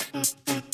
Mm-hmm.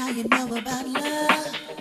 Now you know about love.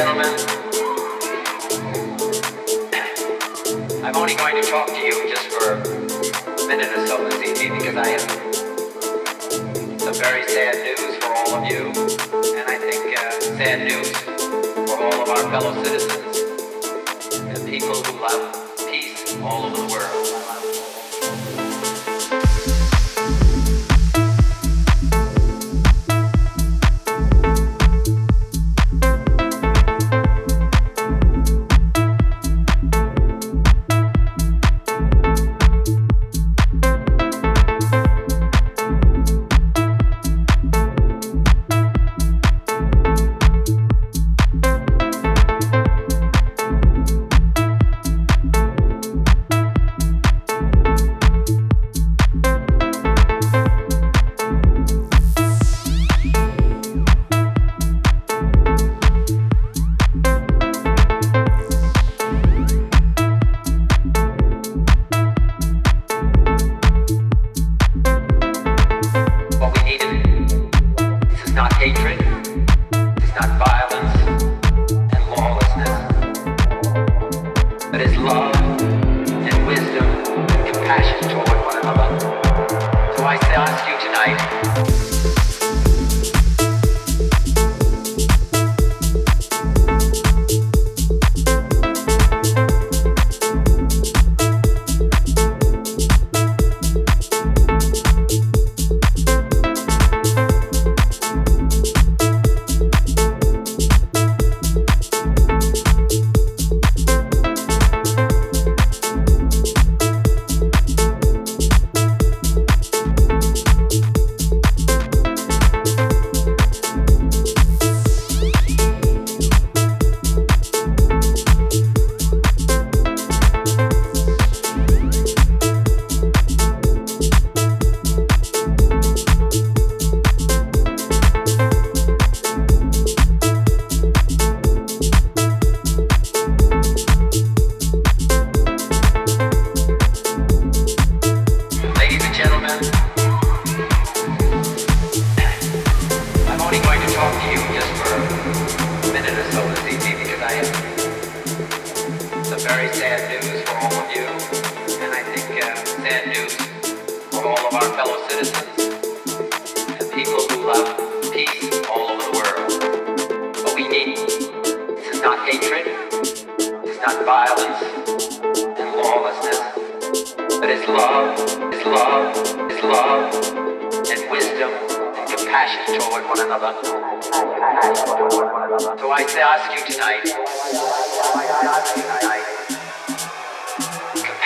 gentlemen, I'm only going to talk to you just for a minute or so this evening because I have some very sad news for all of you, and I think uh, sad news for all of our fellow citizens and people who love peace all over the world.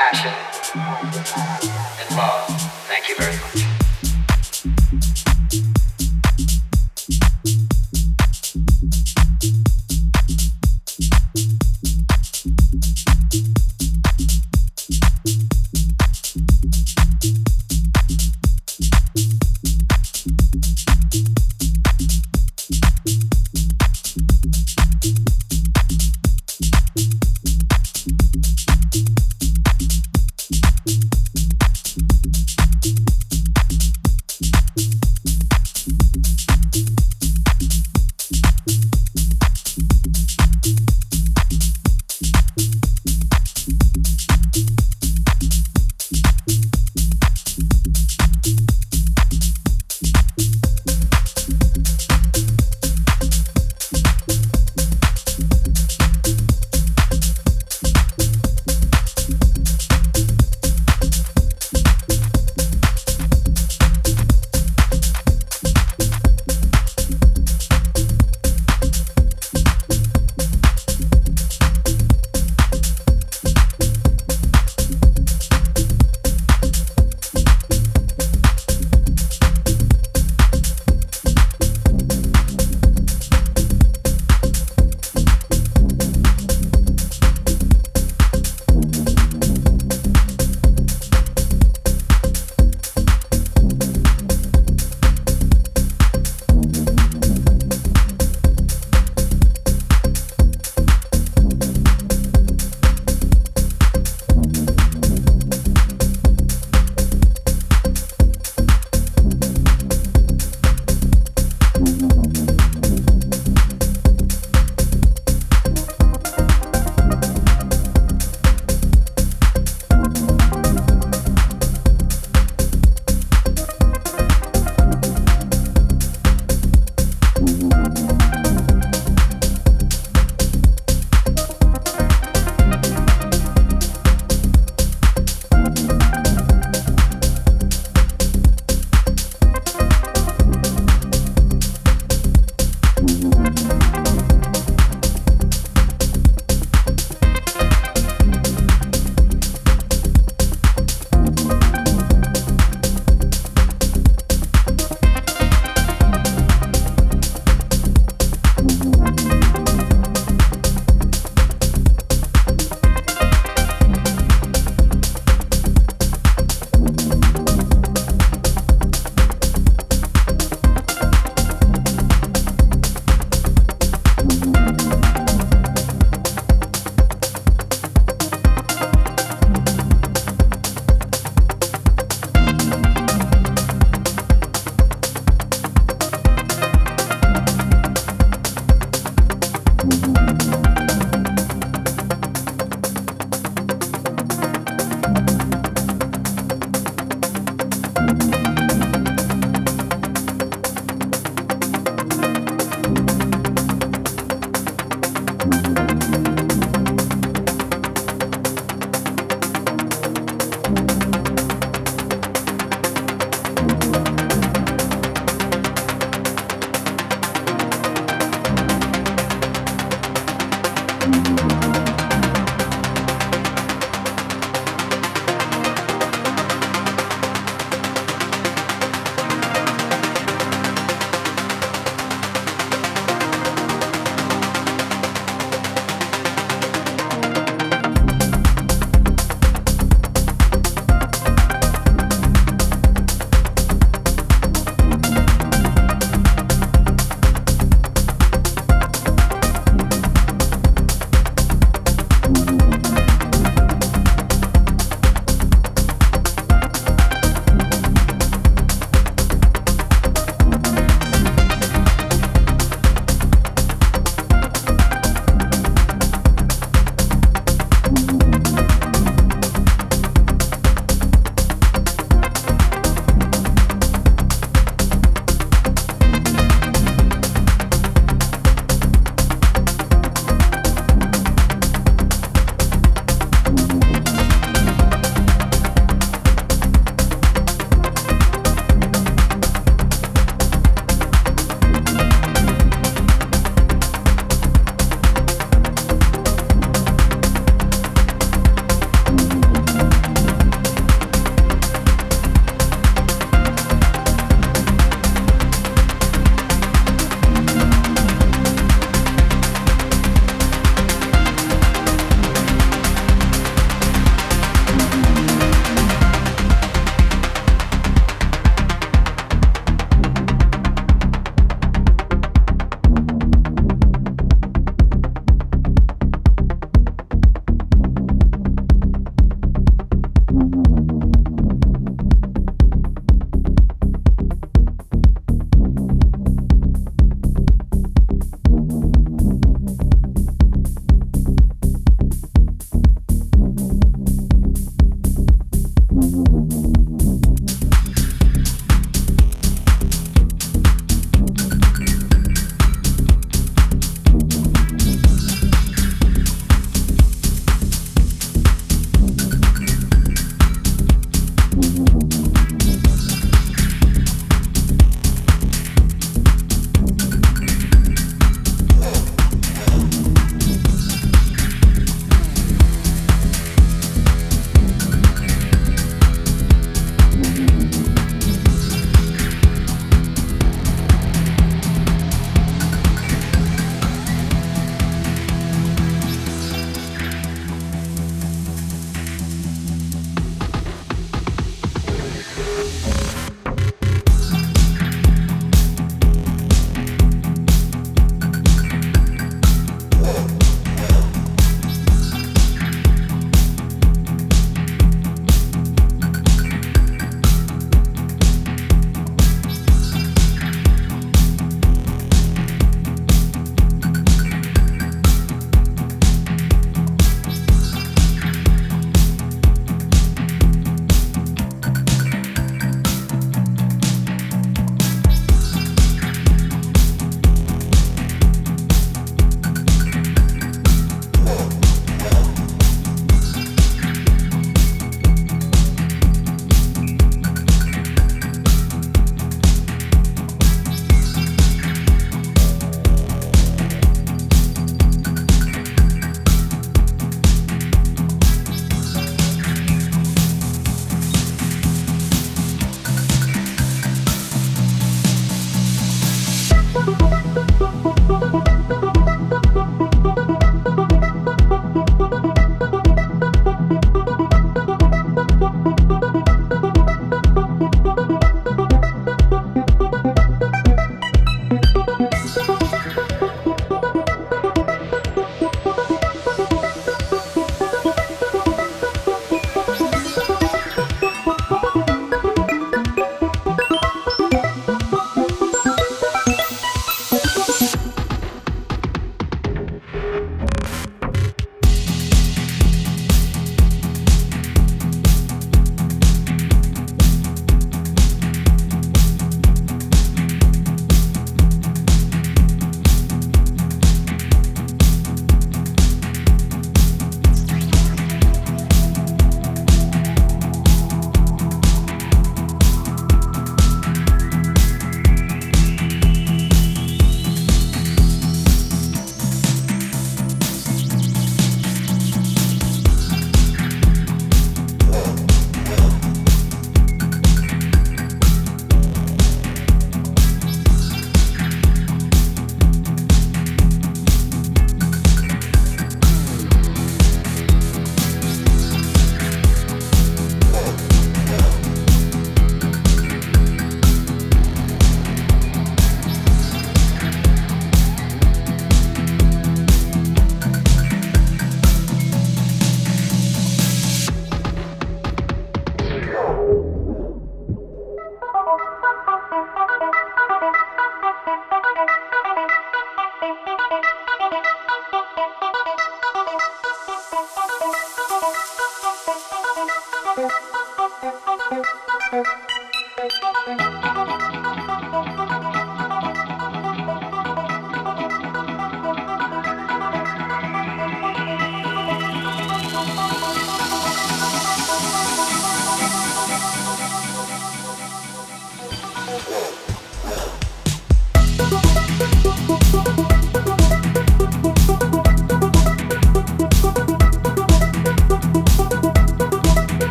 passion, and love. Thank you very much.